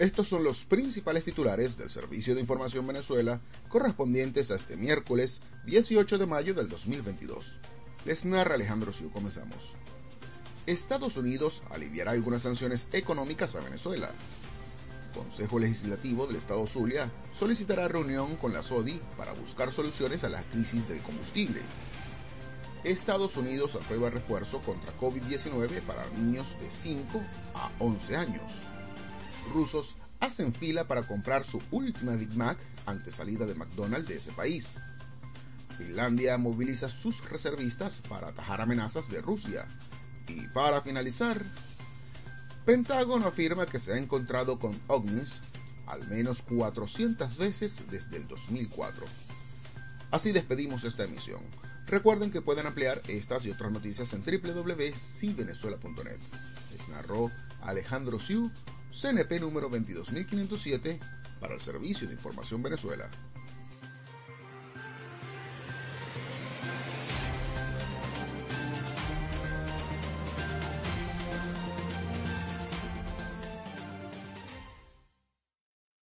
Estos son los principales titulares del Servicio de Información Venezuela correspondientes a este miércoles 18 de mayo del 2022. Les narra Alejandro Siu. Comenzamos. Estados Unidos aliviará algunas sanciones económicas a Venezuela. Consejo Legislativo del Estado Zulia solicitará reunión con la SODI para buscar soluciones a la crisis del combustible. Estados Unidos aprueba refuerzo contra COVID-19 para niños de 5 a 11 años rusos hacen fila para comprar su última Big Mac ante salida de McDonald's de ese país. Finlandia moviliza sus reservistas para atajar amenazas de Rusia. Y para finalizar, Pentágono afirma que se ha encontrado con ovnis al menos 400 veces desde el 2004. Así despedimos esta emisión. Recuerden que pueden ampliar estas y otras noticias en www.civenezuela.net. Les narró Alejandro Siu CNP número 22507 para el Servicio de Información Venezuela.